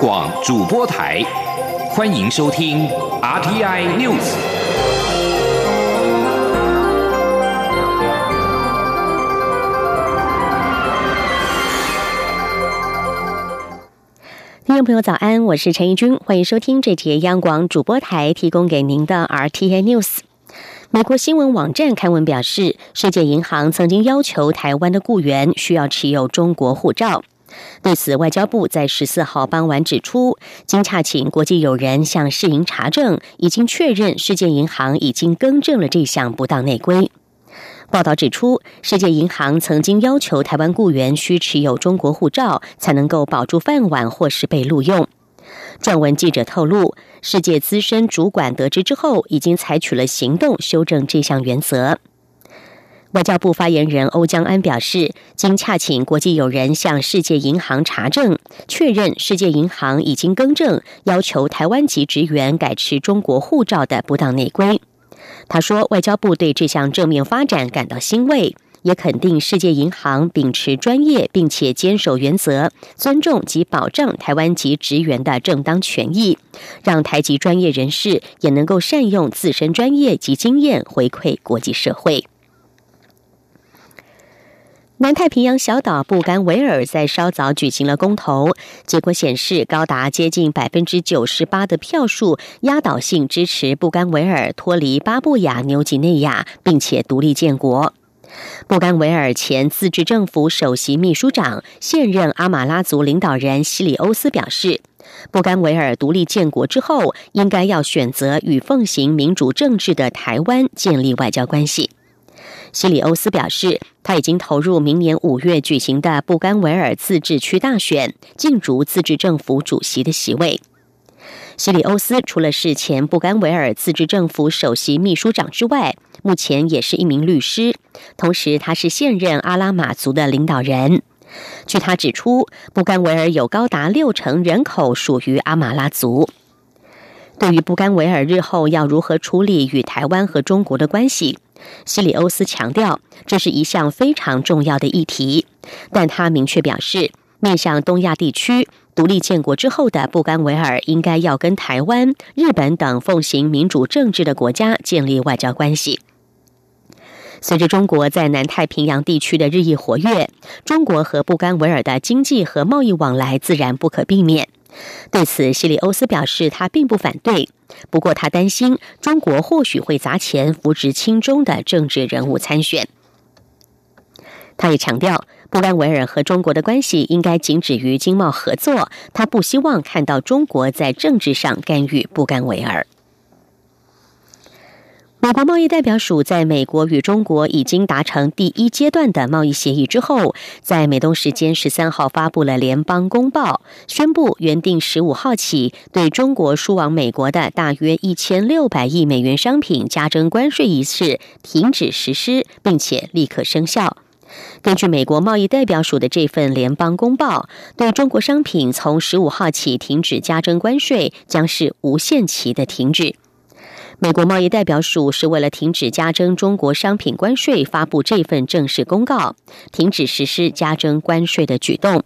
广主播台，欢迎收听 RTI News。听众朋友，早安，我是陈怡君，欢迎收听这节央广主播台提供给您的 RTI News。美国新闻网站刊文表示，世界银行曾经要求台湾的雇员需要持有中国护照。对此，外交部在十四号傍晚指出，经洽请国际友人向世银查证，已经确认世界银行已经更正了这项不当内规。报道指出，世界银行曾经要求台湾雇员需持有中国护照，才能够保住饭碗或是被录用。撰文记者透露，世界资深主管得知之后，已经采取了行动，修正这项原则。外交部发言人欧江安表示，经洽请国际友人向世界银行查证，确认世界银行已经更正要求台湾籍职员改持中国护照的不当内规。他说，外交部对这项正面发展感到欣慰，也肯定世界银行秉持专业并且坚守原则，尊重及保障台湾籍职员的正当权益，让台籍专业人士也能够善用自身专业及经验回馈国际社会。南太平洋小岛布干维尔在稍早举行了公投，结果显示高达接近百分之九十八的票数压倒性支持布干维尔脱离巴布亚纽几内亚，并且独立建国。布干维尔前自治政府首席秘书长、现任阿马拉族领导人西里欧斯表示，布干维尔独立建国之后，应该要选择与奉行民主政治的台湾建立外交关系。西里欧斯表示，他已经投入明年五月举行的布干维尔自治区大选，竞逐自治政府主席的席位。西里欧斯除了是前布干维尔自治政府首席秘书长之外，目前也是一名律师，同时他是现任阿拉马族的领导人。据他指出，布干维尔有高达六成人口属于阿马拉族。对于布干维尔日后要如何处理与台湾和中国的关系？西里欧斯强调，这是一项非常重要的议题，但他明确表示，面向东亚地区，独立建国之后的布干维尔应该要跟台湾、日本等奉行民主政治的国家建立外交关系。随着中国在南太平洋地区的日益活跃，中国和布干维尔的经济和贸易往来自然不可避免。对此，西里欧斯表示，他并不反对。不过，他担心中国或许会砸钱扶植亲中的政治人物参选。他也强调，布干维尔和中国的关系应该仅止于经贸合作。他不希望看到中国在政治上干预布干维尔。美国贸易代表署在美国与中国已经达成第一阶段的贸易协议之后，在美东时间十三号发布了联邦公报，宣布原定十五号起对中国输往美国的大约一千六百亿美元商品加征关税一事停止实施，并且立刻生效。根据美国贸易代表署的这份联邦公报，对中国商品从十五号起停止加征关税，将是无限期的停止。美国贸易代表署是为了停止加征中国商品关税，发布这份正式公告，停止实施加征关税的举动。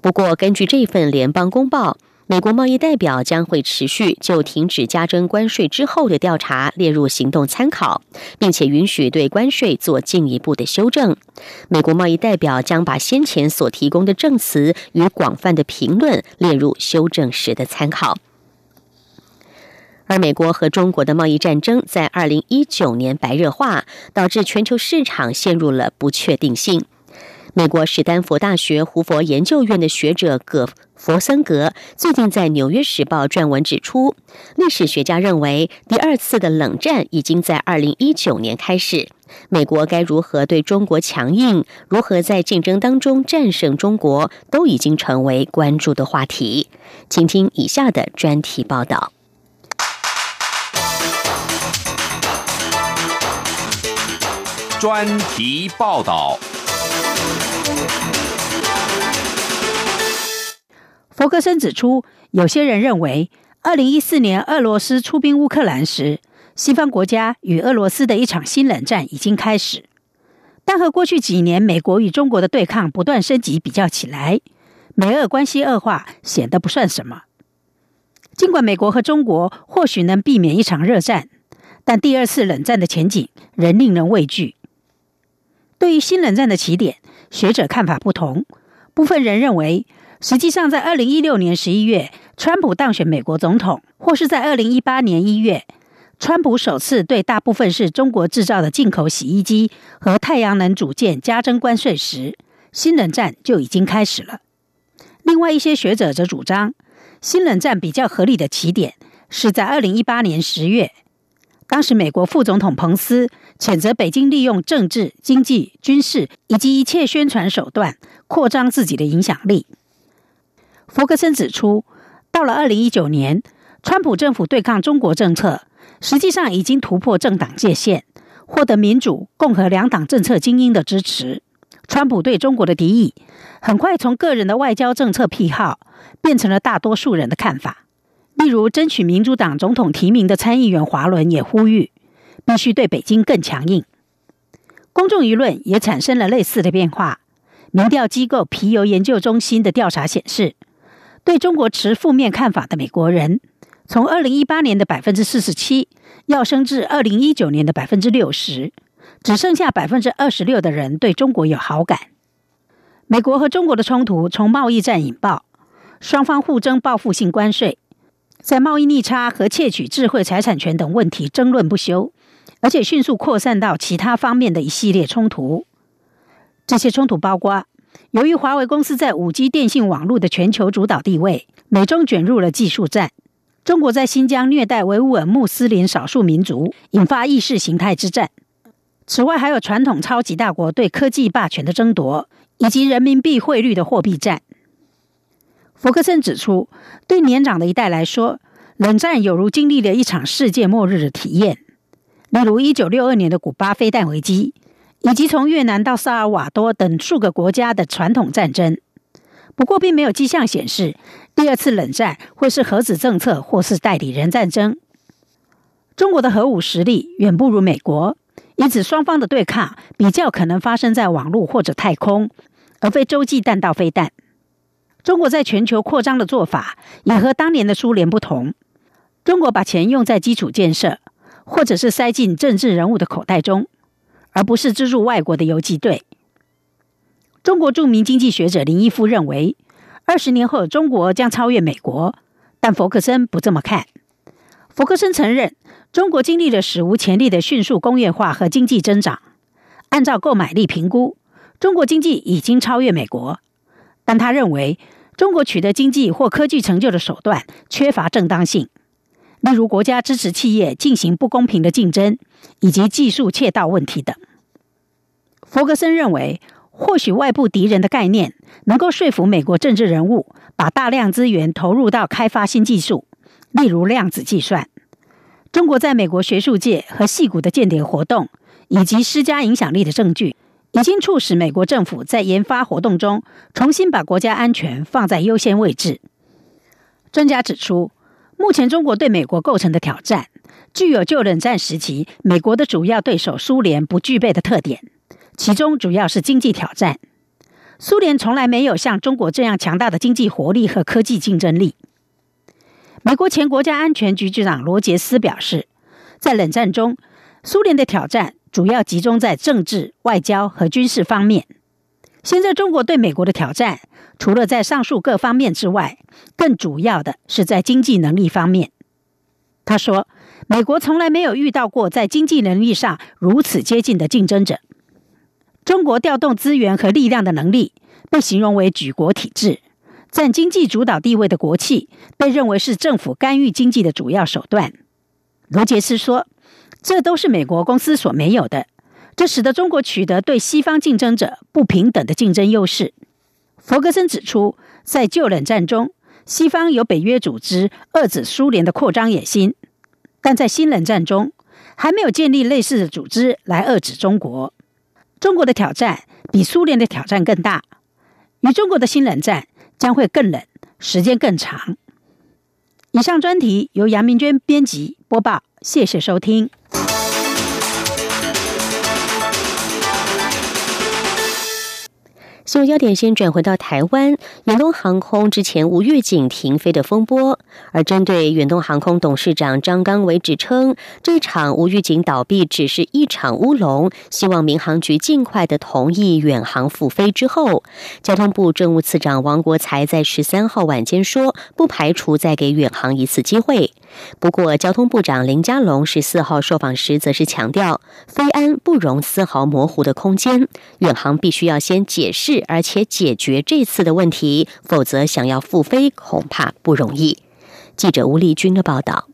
不过，根据这份联邦公报，美国贸易代表将会持续就停止加征关税之后的调查列入行动参考，并且允许对关税做进一步的修正。美国贸易代表将把先前所提供的证词与广泛的评论列入修正时的参考。而美国和中国的贸易战争在二零一九年白热化，导致全球市场陷入了不确定性。美国史丹佛大学胡佛研究院的学者葛佛森格最近在《纽约时报》撰文指出，历史学家认为第二次的冷战已经在二零一九年开始。美国该如何对中国强硬，如何在竞争当中战胜中国，都已经成为关注的话题。请听以下的专题报道。专题报道。弗格森指出，有些人认为，二零一四年俄罗斯出兵乌克兰时，西方国家与俄罗斯的一场新冷战已经开始。但和过去几年美国与中国的对抗不断升级比较起来，美俄关系恶化显得不算什么。尽管美国和中国或许能避免一场热战，但第二次冷战的前景仍令人畏惧。对于新冷战的起点，学者看法不同。部分人认为，实际上在二零一六年十一月，川普当选美国总统，或是在二零一八年一月，川普首次对大部分是中国制造的进口洗衣机和太阳能组件加征关税时，新冷战就已经开始了。另外一些学者则主张，新冷战比较合理的起点是在二零一八年十月。当时，美国副总统彭斯谴责北京利用政治、经济、军事以及一切宣传手段扩张自己的影响力。弗格森指出，到了二零一九年，川普政府对抗中国政策实际上已经突破政党界限，获得民主、共和两党政策精英的支持。川普对中国的敌意很快从个人的外交政策癖好变成了大多数人的看法。例如，争取民主党总统提名的参议员华伦也呼吁，必须对北京更强硬。公众舆论也产生了类似的变化。民调机构皮尤研究中心的调查显示，对中国持负面看法的美国人，从二零一八年的百分之四十七，要升至二零一九年的百分之六十，只剩下百分之二十六的人对中国有好感。美国和中国的冲突从贸易战引爆，双方互争报复性关税。在贸易逆差和窃取智慧财产权等问题争论不休，而且迅速扩散到其他方面的一系列冲突。这些冲突包括：由于华为公司在五 G 电信网络的全球主导地位，美中卷入了技术战；中国在新疆虐待维吾尔穆斯林少数民族，引发意识形态之战。此外，还有传统超级大国对科技霸权的争夺，以及人民币汇率的货币战。福克森指出，对年长的一代来说，冷战有如经历了一场世界末日的体验。例如，一九六二年的古巴飞弹危机，以及从越南到萨尔瓦多等数个国家的传统战争。不过，并没有迹象显示第二次冷战会是核子政策或是代理人战争。中国的核武实力远不如美国，因此双方的对抗比较可能发生在网络或者太空，而非洲际弹道飞弹。中国在全球扩张的做法也和当年的苏联不同。中国把钱用在基础建设，或者是塞进政治人物的口袋中，而不是资入外国的游击队。中国著名经济学者林毅夫认为，二十年后中国将超越美国，但弗克森不这么看。弗克森承认，中国经历了史无前例的迅速工业化和经济增长。按照购买力评估，中国经济已经超越美国，但他认为。中国取得经济或科技成就的手段缺乏正当性，例如国家支持企业进行不公平的竞争，以及技术窃盗问题等。弗格森认为，或许外部敌人的概念能够说服美国政治人物把大量资源投入到开发新技术，例如量子计算。中国在美国学术界和戏骨的间谍活动，以及施加影响力的证据。已经促使美国政府在研发活动中重新把国家安全放在优先位置。专家指出，目前中国对美国构成的挑战，具有旧冷战时期美国的主要对手苏联不具备的特点，其中主要是经济挑战。苏联从来没有像中国这样强大的经济活力和科技竞争力。美国前国家安全局局长罗杰斯表示，在冷战中，苏联的挑战。主要集中在政治、外交和军事方面。现在中国对美国的挑战，除了在上述各方面之外，更主要的是在经济能力方面。他说：“美国从来没有遇到过在经济能力上如此接近的竞争者。中国调动资源和力量的能力被形容为举国体制，占经济主导地位的国企被认为是政府干预经济的主要手段。”罗杰斯说。这都是美国公司所没有的，这使得中国取得对西方竞争者不平等的竞争优势。弗格森指出，在旧冷战中，西方有北约组织遏制苏联的扩张野心，但在新冷战中，还没有建立类似的组织来遏制中国。中国的挑战比苏联的挑战更大，与中国的新冷战将会更冷，时间更长。以上专题由杨明娟编辑播报，谢谢收听。新闻焦点先转回到台湾，远东航空之前无预警停飞的风波。而针对远东航空董事长张刚伟指称，这场无预警倒闭只是一场乌龙，希望民航局尽快的同意远航复飞之后，交通部政务次长王国才在十三号晚间说，不排除再给远航一次机会。不过，交通部长林佳龙十四号受访时则是强调，飞安不容丝毫模糊的空间，远航必须要先解释，而且解决这次的问题，否则想要复飞恐怕不容易。记者吴丽君的报道。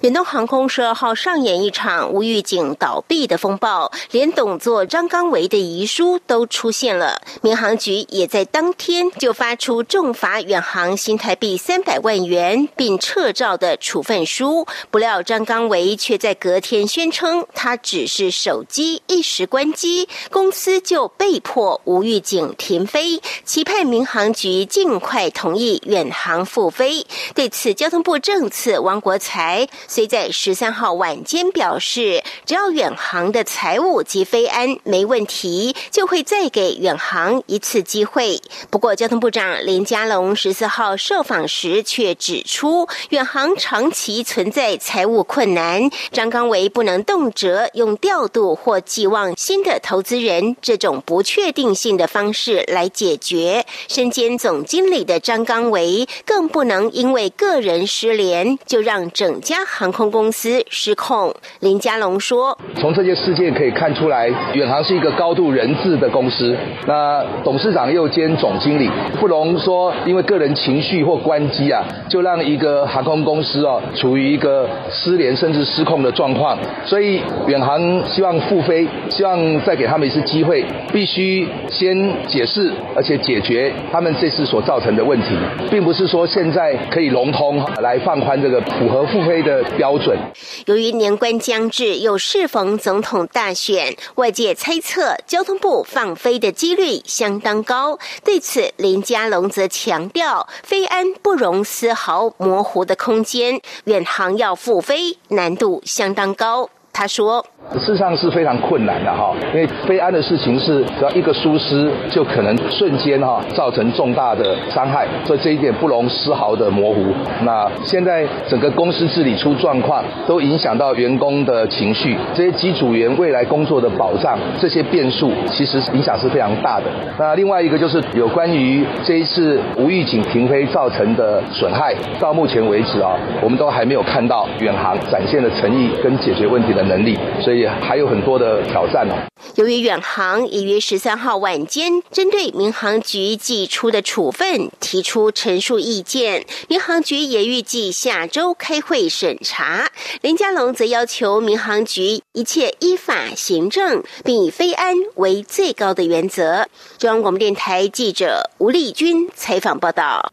远东航空十二号上演一场无预警倒闭的风暴，连董座张刚维的遗书都出现了。民航局也在当天就发出重罚远航新台币三百万元，并撤照的处分书。不料张刚维却在隔天宣称，他只是手机一时关机，公司就被迫无预警停飞，期盼民航局尽快同意远航复飞。对此，交通部政次王国才。虽在十三号晚间表示，只要远航的财务及飞安没问题，就会再给远航一次机会。不过，交通部长林佳龙十四号受访时却指出，远航长期存在财务困难，张刚维不能动辄用调度或寄望新的投资人这种不确定性的方式来解决。身兼总经理的张刚维更不能因为个人失联就让整家。航空公司失控，林佳龙说：“从这些事件可以看出来，远航是一个高度人治的公司。那董事长又兼总经理，不容说因为个人情绪或关机啊，就让一个航空公司哦处于一个失联甚至失控的状况。所以远航希望复飞，希望再给他们一次机会，必须先解释，而且解决他们这次所造成的问题，并不是说现在可以融通来放宽这个符合复飞。”的标准。由于年关将至，又适逢总统大选，外界猜测交通部放飞的几率相当高。对此，林佳龙则强调，飞安不容丝毫模糊的空间，远航要复飞难度相当高。他说。事实上是非常困难的哈，因为飞安的事情是只要一个疏失，就可能瞬间哈造成重大的伤害，所以这一点不容丝毫的模糊。那现在整个公司治理出状况，都影响到员工的情绪，这些机组员未来工作的保障，这些变数其实影响是非常大的。那另外一个就是有关于这一次无预警停飞造成的损害，到目前为止啊，我们都还没有看到远航展现的诚意跟解决问题的能力，所以。还有很多的挑战呢。由于远航已于十三号晚间针对民航局寄出的处分提出陈述意见，民航局也预计下周开会审查。林佳龙则要求民航局一切依法行政，并以非安为最高的原则。中央广播电台记者吴丽君采访报道。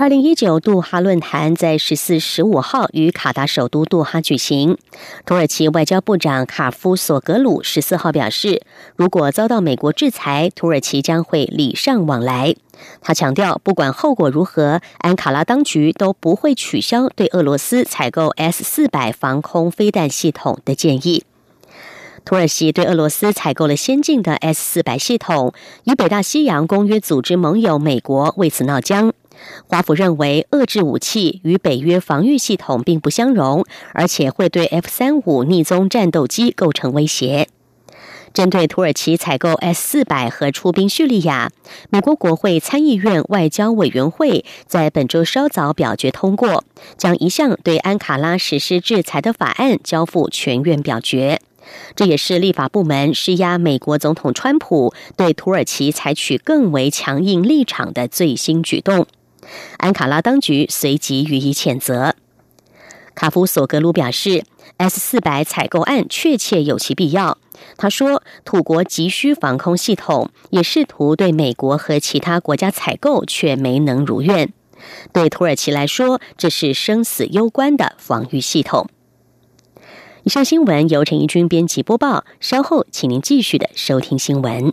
二零一九杜哈论坛在十四、十五号于卡达首都杜哈举行。土耳其外交部长卡夫索格鲁十四号表示，如果遭到美国制裁，土耳其将会礼尚往来。他强调，不管后果如何，安卡拉当局都不会取消对俄罗斯采购 S 四百防空飞弹系统的建议。土耳其对俄罗斯采购了先进的 S 四百系统，与北大西洋公约组织盟友美国为此闹僵。华府认为，遏制武器与北约防御系统并不相容，而且会对 F 三五逆踪战斗机构成威胁。针对土耳其采购 S 四百和出兵叙利亚，美国国会参议院外交委员会在本周稍早表决通过，将一项对安卡拉实施制裁的法案交付全院表决。这也是立法部门施压美国总统川普对土耳其采取更为强硬立场的最新举动。安卡拉当局随即予以谴责。卡夫索格鲁表示，S 四百采购案确切有其必要。他说，土国急需防空系统，也试图对美国和其他国家采购，却没能如愿。对土耳其来说，这是生死攸关的防御系统。以上新闻由陈怡君编辑播报。稍后，请您继续的收听新闻。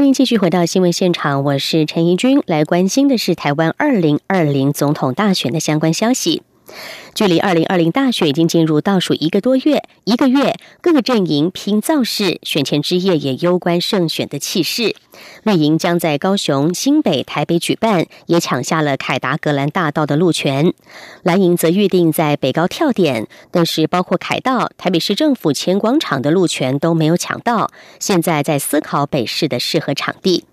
欢迎继续回到新闻现场，我是陈怡君，来关心的是台湾二零二零总统大选的相关消息。距离二零二零大选已经进入倒数一个多月，一个月各个阵营拼造势，选前之夜也攸关胜选的气势。绿营将在高雄、新北、台北举办，也抢下了凯达格兰大道的路权。蓝营则预定在北高跳点，但是包括凯道、台北市政府前广场的路权都没有抢到，现在在思考北市的适合场地。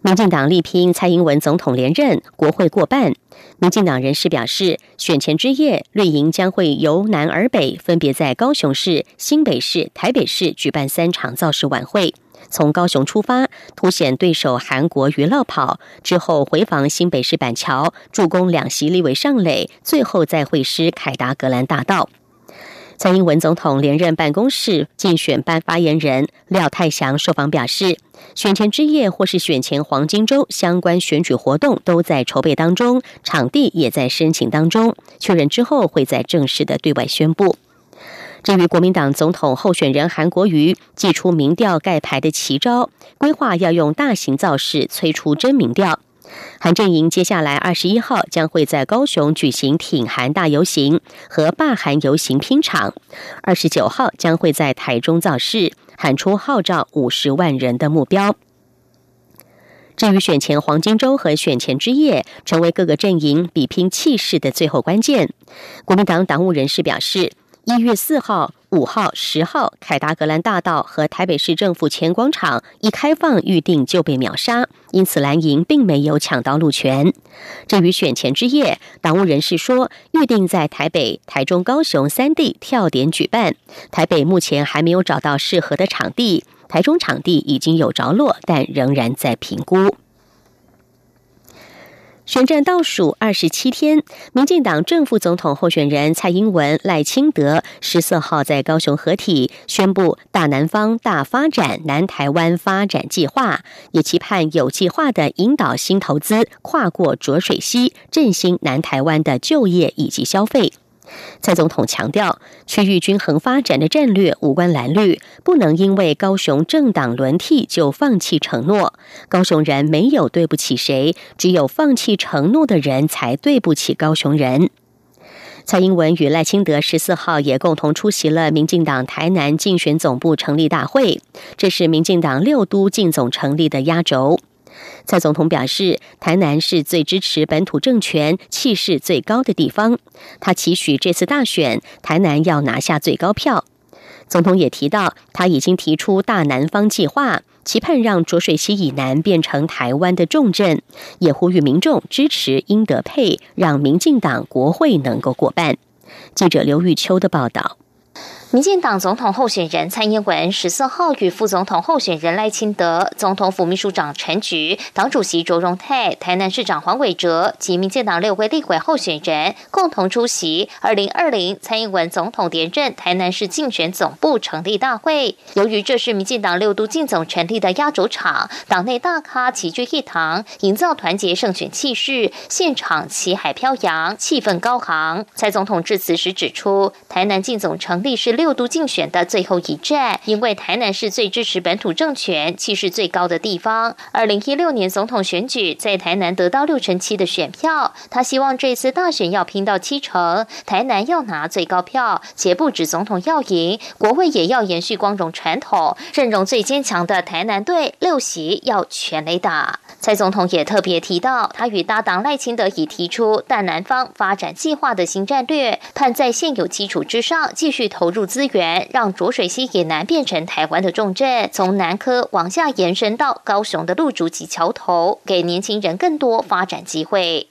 民进党力拼蔡英文总统连任，国会过半。民进党人士表示，选前之夜，绿营将会由南而北，分别在高雄市、新北市、台北市举办三场造势晚会。从高雄出发，凸显对手韩国娱乐跑之后，回防新北市板桥，助攻两席立委上垒，最后再会师凯达格兰大道。蔡英文总统连任办公室竞选班发言人廖泰祥受访表示，选前之夜或是选前黄金周相关选举活动都在筹备当中，场地也在申请当中，确认之后会在正式的对外宣布。至于国民党总统候选人韩国瑜祭出民调盖牌的奇招，规划要用大型造势催出真民调。韩阵营接下来二十一号将会在高雄举行挺韩大游行和罢韩游行拼场，二十九号将会在台中造势，喊出号召五十万人的目标。至于选前黄金周和选前之夜，成为各个阵营比拼气势的最后关键。国民党党务人士表示。一月四号、五号、十号，凯达格兰大道和台北市政府前广场一开放预定就被秒杀，因此蓝营并没有抢到路权。至于选前之夜，党务人士说，预定在台北、台中、高雄三地跳点举办。台北目前还没有找到适合的场地，台中场地已经有着落，但仍然在评估。选战倒数二十七天，民进党正副总统候选人蔡英文、赖清德十四号在高雄合体，宣布大南方大发展南台湾发展计划，也期盼有计划的引导新投资跨过浊水溪，振兴南台湾的就业以及消费。蔡总统强调，区域均衡发展的战略无关蓝绿，不能因为高雄政党轮替就放弃承诺。高雄人没有对不起谁，只有放弃承诺的人才对不起高雄人。蔡英文与赖清德十四号也共同出席了民进党台南竞选总部成立大会，这是民进党六都竞总成立的压轴。蔡总统表示，台南是最支持本土政权、气势最高的地方。他期许这次大选，台南要拿下最高票。总统也提到，他已经提出大南方计划，期盼让浊水溪以南变成台湾的重镇，也呼吁民众支持英德配，让民进党国会能够过半。记者刘玉秋的报道。民进党总统候选人蔡英文十四号与副总统候选人赖清德、总统府秘书长陈菊、党主席卓荣泰、台南市长黄伟哲及民进党六位立委候选人共同出席二零二零蔡英文总统连任台南市竞选总部成立大会。由于这是民进党六都竞总成立的压轴场，党内大咖齐聚一堂，营造团结胜选气势，现场旗海飘扬，气氛高昂。蔡总统致辞时指出，台南竞总成立是。六都竞选的最后一战，因为台南是最支持本土政权、气势最高的地方。二零一六年总统选举在台南得到六成七的选票，他希望这次大选要拼到七成，台南要拿最高票，且不止总统要赢，国会也要延续光荣传统，阵容最坚强的台南队六席要全雷打。蔡总统也特别提到，他与搭档赖清德已提出大南方发展计划的新战略，盼在现有基础之上继续投入资源，让浊水溪以南变成台湾的重镇，从南科往下延伸到高雄的路竹及桥头，给年轻人更多发展机会。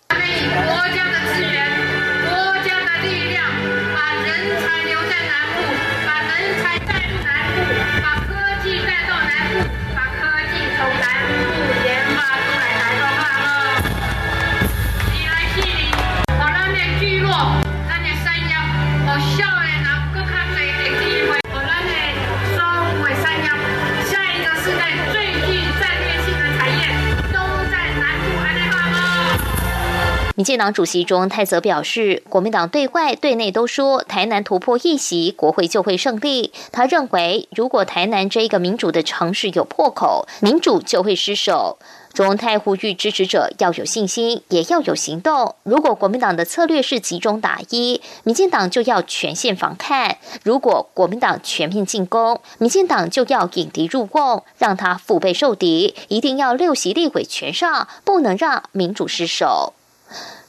进党主席钟泰则表示，国民党对外对内都说台南突破一席，国会就会胜利。他认为，如果台南这一个民主的城市有破口，民主就会失守。卓荣泰呼吁支持者要有信心，也要有行动。如果国民党的策略是集中打一，民进党就要全线防看；如果国民党全面进攻，民进党就要引敌入瓮，让他腹背受敌。一定要六席立委全上，不能让民主失守。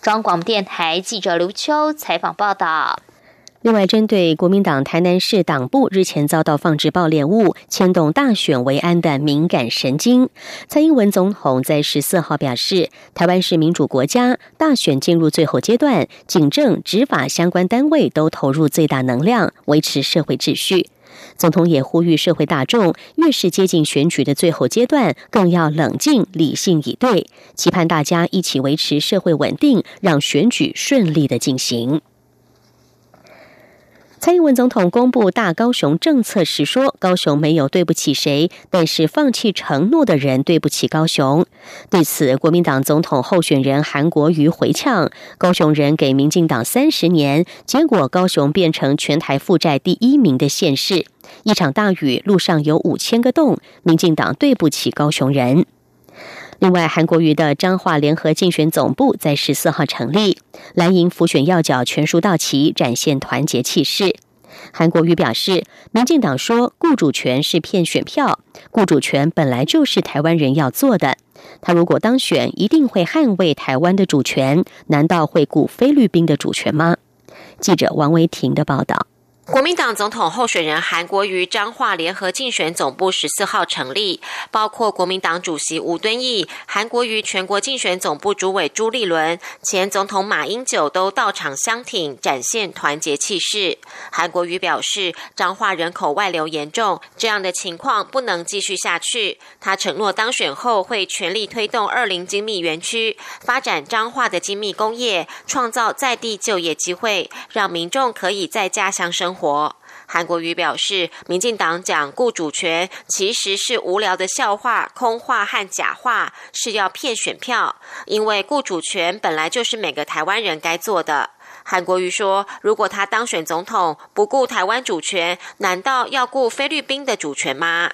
中央广播电台记者刘秋采访报道。另外，针对国民党台南市党部日前遭到放置爆裂物，牵动大选维安的敏感神经，蔡英文总统在十四号表示，台湾是民主国家，大选进入最后阶段，警政、执法相关单位都投入最大能量维持社会秩序。总统也呼吁社会大众，越是接近选举的最后阶段，更要冷静理性以对，期盼大家一起维持社会稳定，让选举顺利的进行。蔡英文总统公布大高雄政策时说：“高雄没有对不起谁，但是放弃承诺的人对不起高雄。”对此，国民党总统候选人韩国瑜回呛：“高雄人给民进党三十年，结果高雄变成全台负债第一名的县市。一场大雨，路上有五千个洞，民进党对不起高雄人。”另外，韩国瑜的彰化联合竞选总部在十四号成立，蓝营浮选要角全数到齐，展现团结气势。韩国瑜表示，民进党说雇主权是骗选票，雇主权本来就是台湾人要做的。他如果当选，一定会捍卫台湾的主权，难道会顾菲律宾的主权吗？记者王维婷的报道。国民党总统候选人韩国瑜彰化联合竞选总部十四号成立，包括国民党主席吴敦义、韩国瑜全国竞选总部主委朱立伦、前总统马英九都到场相挺，展现团结气势。韩国瑜表示，彰化人口外流严重，这样的情况不能继续下去。他承诺当选后会全力推动二零精密园区，发展彰化的精密工业，创造在地就业机会，让民众可以在家乡生。活，韩国瑜表示，民进党讲顾主权其实是无聊的笑话、空话和假话，是要骗选票。因为顾主权本来就是每个台湾人该做的。韩国瑜说，如果他当选总统，不顾台湾主权，难道要顾菲律宾的主权吗？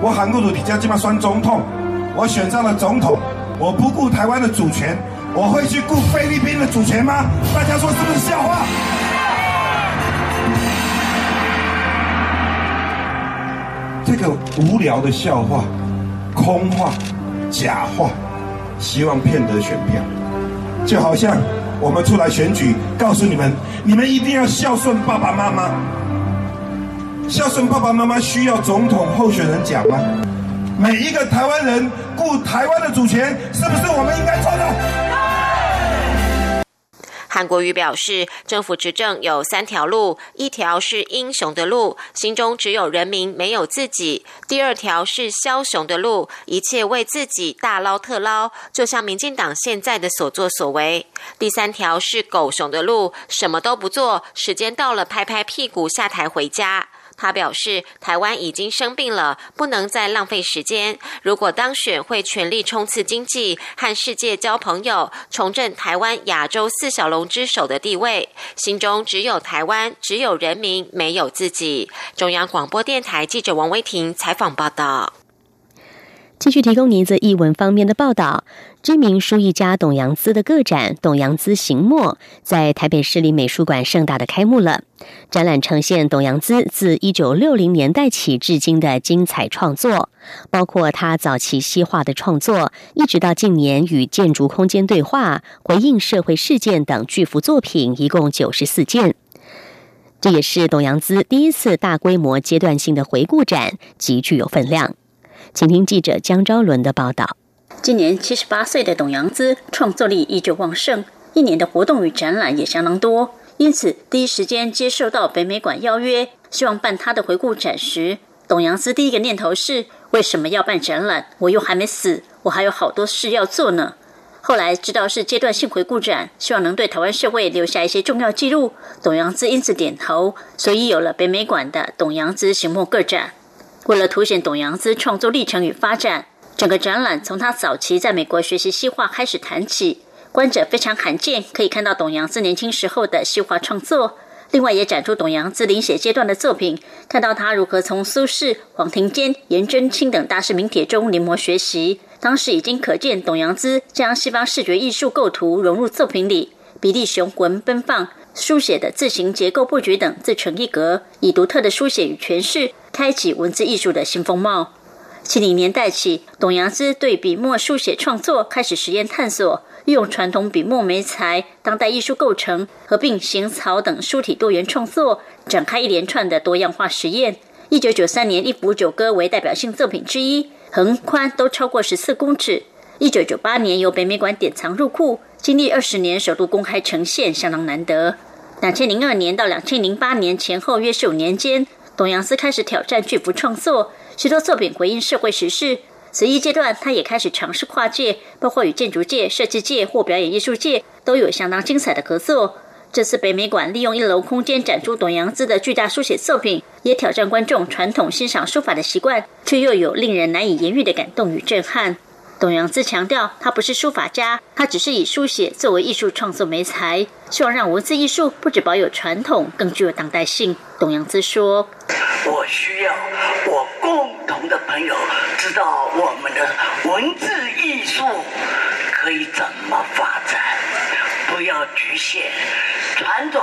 我韩国瑜底下这么选总统，我选上了总统，我不顾台湾的主权，我会去顾菲律宾的主权吗？大家说是不是笑话？这个无聊的笑话、空话、假话，希望骗得选票，就好像我们出来选举，告诉你们，你们一定要孝顺爸爸妈妈。孝顺爸爸妈妈需要总统候选人讲吗？每一个台湾人顾台湾的主权，是不是我们应该做的？韩国瑜表示，政府执政有三条路：一条是英雄的路，心中只有人民没有自己；第二条是枭雄的路，一切为自己大捞特捞，就像民进党现在的所作所为；第三条是狗熊的路，什么都不做，时间到了拍拍屁股下台回家。他表示，台湾已经生病了，不能再浪费时间。如果当选，会全力冲刺经济，和世界交朋友，重振台湾亚洲四小龙之首的地位。心中只有台湾，只有人民，没有自己。中央广播电台记者王威婷采访报道。继续提供您这译文方面的报道。知名书艺家董阳孜的个展《董阳孜行墨》在台北市立美术馆盛大的开幕了。展览呈现董阳孜自一九六零年代起至今的精彩创作，包括他早期西画的创作，一直到近年与建筑空间对话、回应社会事件等巨幅作品，一共九十四件。这也是董阳孜第一次大规模阶段性的回顾展，极具有分量。请听记者江昭伦的报道。今年七十八岁的董阳孜，创作力依旧旺盛，一年的活动与展览也相当多，因此第一时间接受到北美馆邀约，希望办他的回顾展时，董阳孜第一个念头是：为什么要办展览？我又还没死，我还有好多事要做呢。后来知道是阶段性回顾展，希望能对台湾社会留下一些重要记录，董阳孜因此点头，所以有了北美馆的董阳孜行墨个展。为了凸显董阳孜创作历程与发展，整个展览从他早期在美国学习西画开始谈起，观者非常罕见，可以看到董阳自年轻时候的西画创作。另外，也展出董阳自临写阶段的作品，看到他如何从苏轼、黄庭坚、颜真卿等大师名帖中临摹学习。当时已经可见董阳兹将西方视觉艺术构图融入作品里，比例雄浑奔放，书写的字形结构布局等自成一格，以独特的书写与诠释，开启文字艺术的新风貌。七零年代起，董阳兹对笔墨书写创作开始实验探索，运用传统笔墨媒材、当代艺术构成，合并行草等书体多元创作，展开一连串的多样化实验。一九九三年，《一府九歌》为代表性作品之一，横宽都超过十四公尺。一九九八年，由北美馆典藏入库，经历二十年首度公开呈现，相当难得。两千零二年到两千零八年前后约十五年间，董阳斯开始挑战巨幅创作。许多作品回应社会时事，此一阶段，他也开始尝试跨界，包括与建筑界、设计界或表演艺术界都有相当精彩的合作。这次北美馆利用一楼空间展出董阳孜的巨大书写作品，也挑战观众传统欣赏书法的习惯，却又有令人难以言喻的感动与震撼。董阳孜强调，他不是书法家，他只是以书写作为艺术创作媒材，希望让文字艺术不只保有传统，更具有当代性。董阳孜说：“我需要我同的朋友知道我们的文字艺术可以怎么发展，不要局限传统，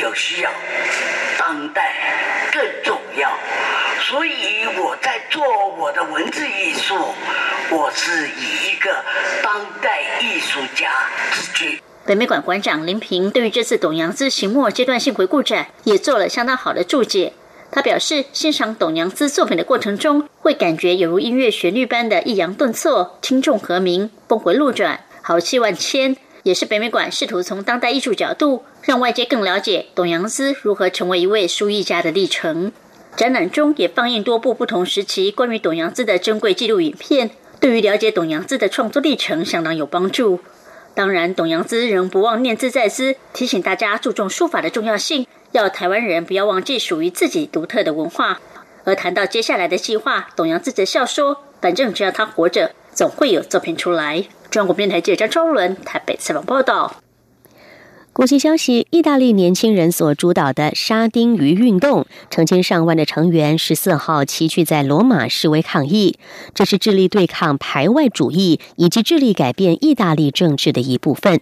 有需要，当代更重要。”所以我在做我的文字艺术，我是以一个当代艺术家自居。北美馆馆长林平对于这次董阳之行末阶段性回顾展也做了相当好的注解。他表示，欣赏董阳孜作品的过程中，会感觉有如音乐旋律般的抑扬顿挫、轻重和鸣、峰回路转、豪气万千，也是北美馆试图从当代艺术角度让外界更了解董阳孜如何成为一位书艺家的历程。展览中也放映多部不同时期关于董阳孜的珍贵纪录影片，对于了解董阳孜的创作历程相当有帮助。当然，董阳姿仍不忘念兹在兹，提醒大家注重书法的重要性，要台湾人不要忘记属于自己独特的文化。而谈到接下来的计划，董阳孜则笑说：“反正只要他活着，总会有作品出来。”中国电台记者张超伦台北采访报道。国际消息：意大利年轻人所主导的沙丁鱼运动，成千上万的成员十四号齐聚在罗马示威抗议。这是致力对抗排外主义以及致力改变意大利政治的一部分。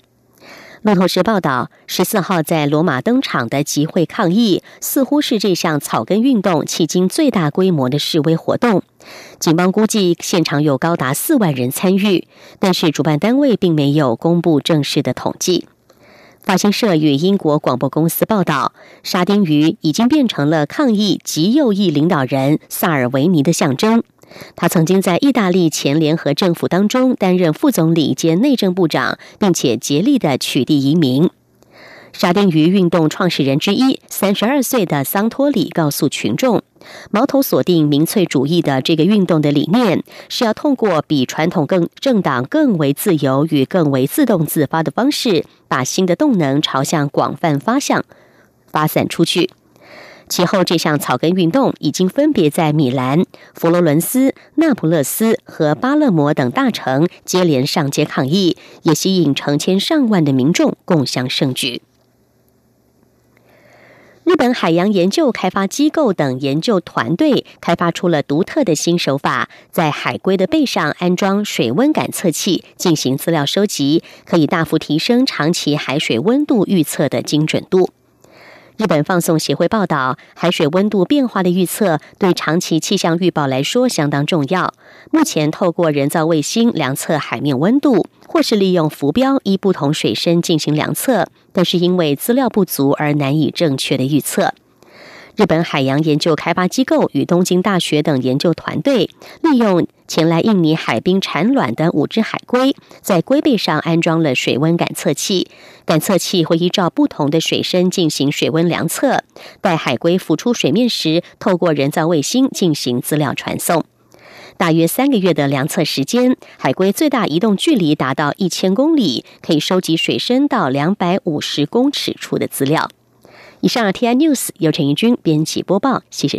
路透社报道，十四号在罗马登场的集会抗议，似乎是这项草根运动迄今最大规模的示威活动。警方估计现场有高达四万人参与，但是主办单位并没有公布正式的统计。法新社与英国广播公司报道，沙丁鱼已经变成了抗议极右翼领导人萨尔维尼的象征。他曾经在意大利前联合政府当中担任副总理兼内政部长，并且竭力的取缔移民。沙丁鱼运动创始人之一、三十二岁的桑托里告诉群众，矛头锁定民粹主义的这个运动的理念，是要通过比传统更政党更为自由与更为自动自发的方式，把新的动能朝向广泛发向发散出去。其后，这项草根运动已经分别在米兰、佛罗伦斯、那不勒斯和巴勒摩等大城接连上街抗议，也吸引成千上万的民众共襄盛举。日本海洋研究开发机构等研究团队开发出了独特的新手法，在海龟的背上安装水温感测器进行资料收集，可以大幅提升长期海水温度预测的精准度。日本放送协会报道，海水温度变化的预测对长期气象预报来说相当重要。目前透过人造卫星量测海面温度，或是利用浮标依不同水深进行量测，但是因为资料不足而难以正确的预测。日本海洋研究开发机构与东京大学等研究团队，利用前来印尼海滨产卵的五只海龟，在龟背上安装了水温感测器。感测器会依照不同的水深进行水温量测。待海龟浮出水面时，透过人造卫星进行资料传送。大约三个月的量测时间，海龟最大移动距离达到一千公里，可以收集水深到两百五十公尺处的资料。以上 T I News 由陈怡君编辑播报，谢谢。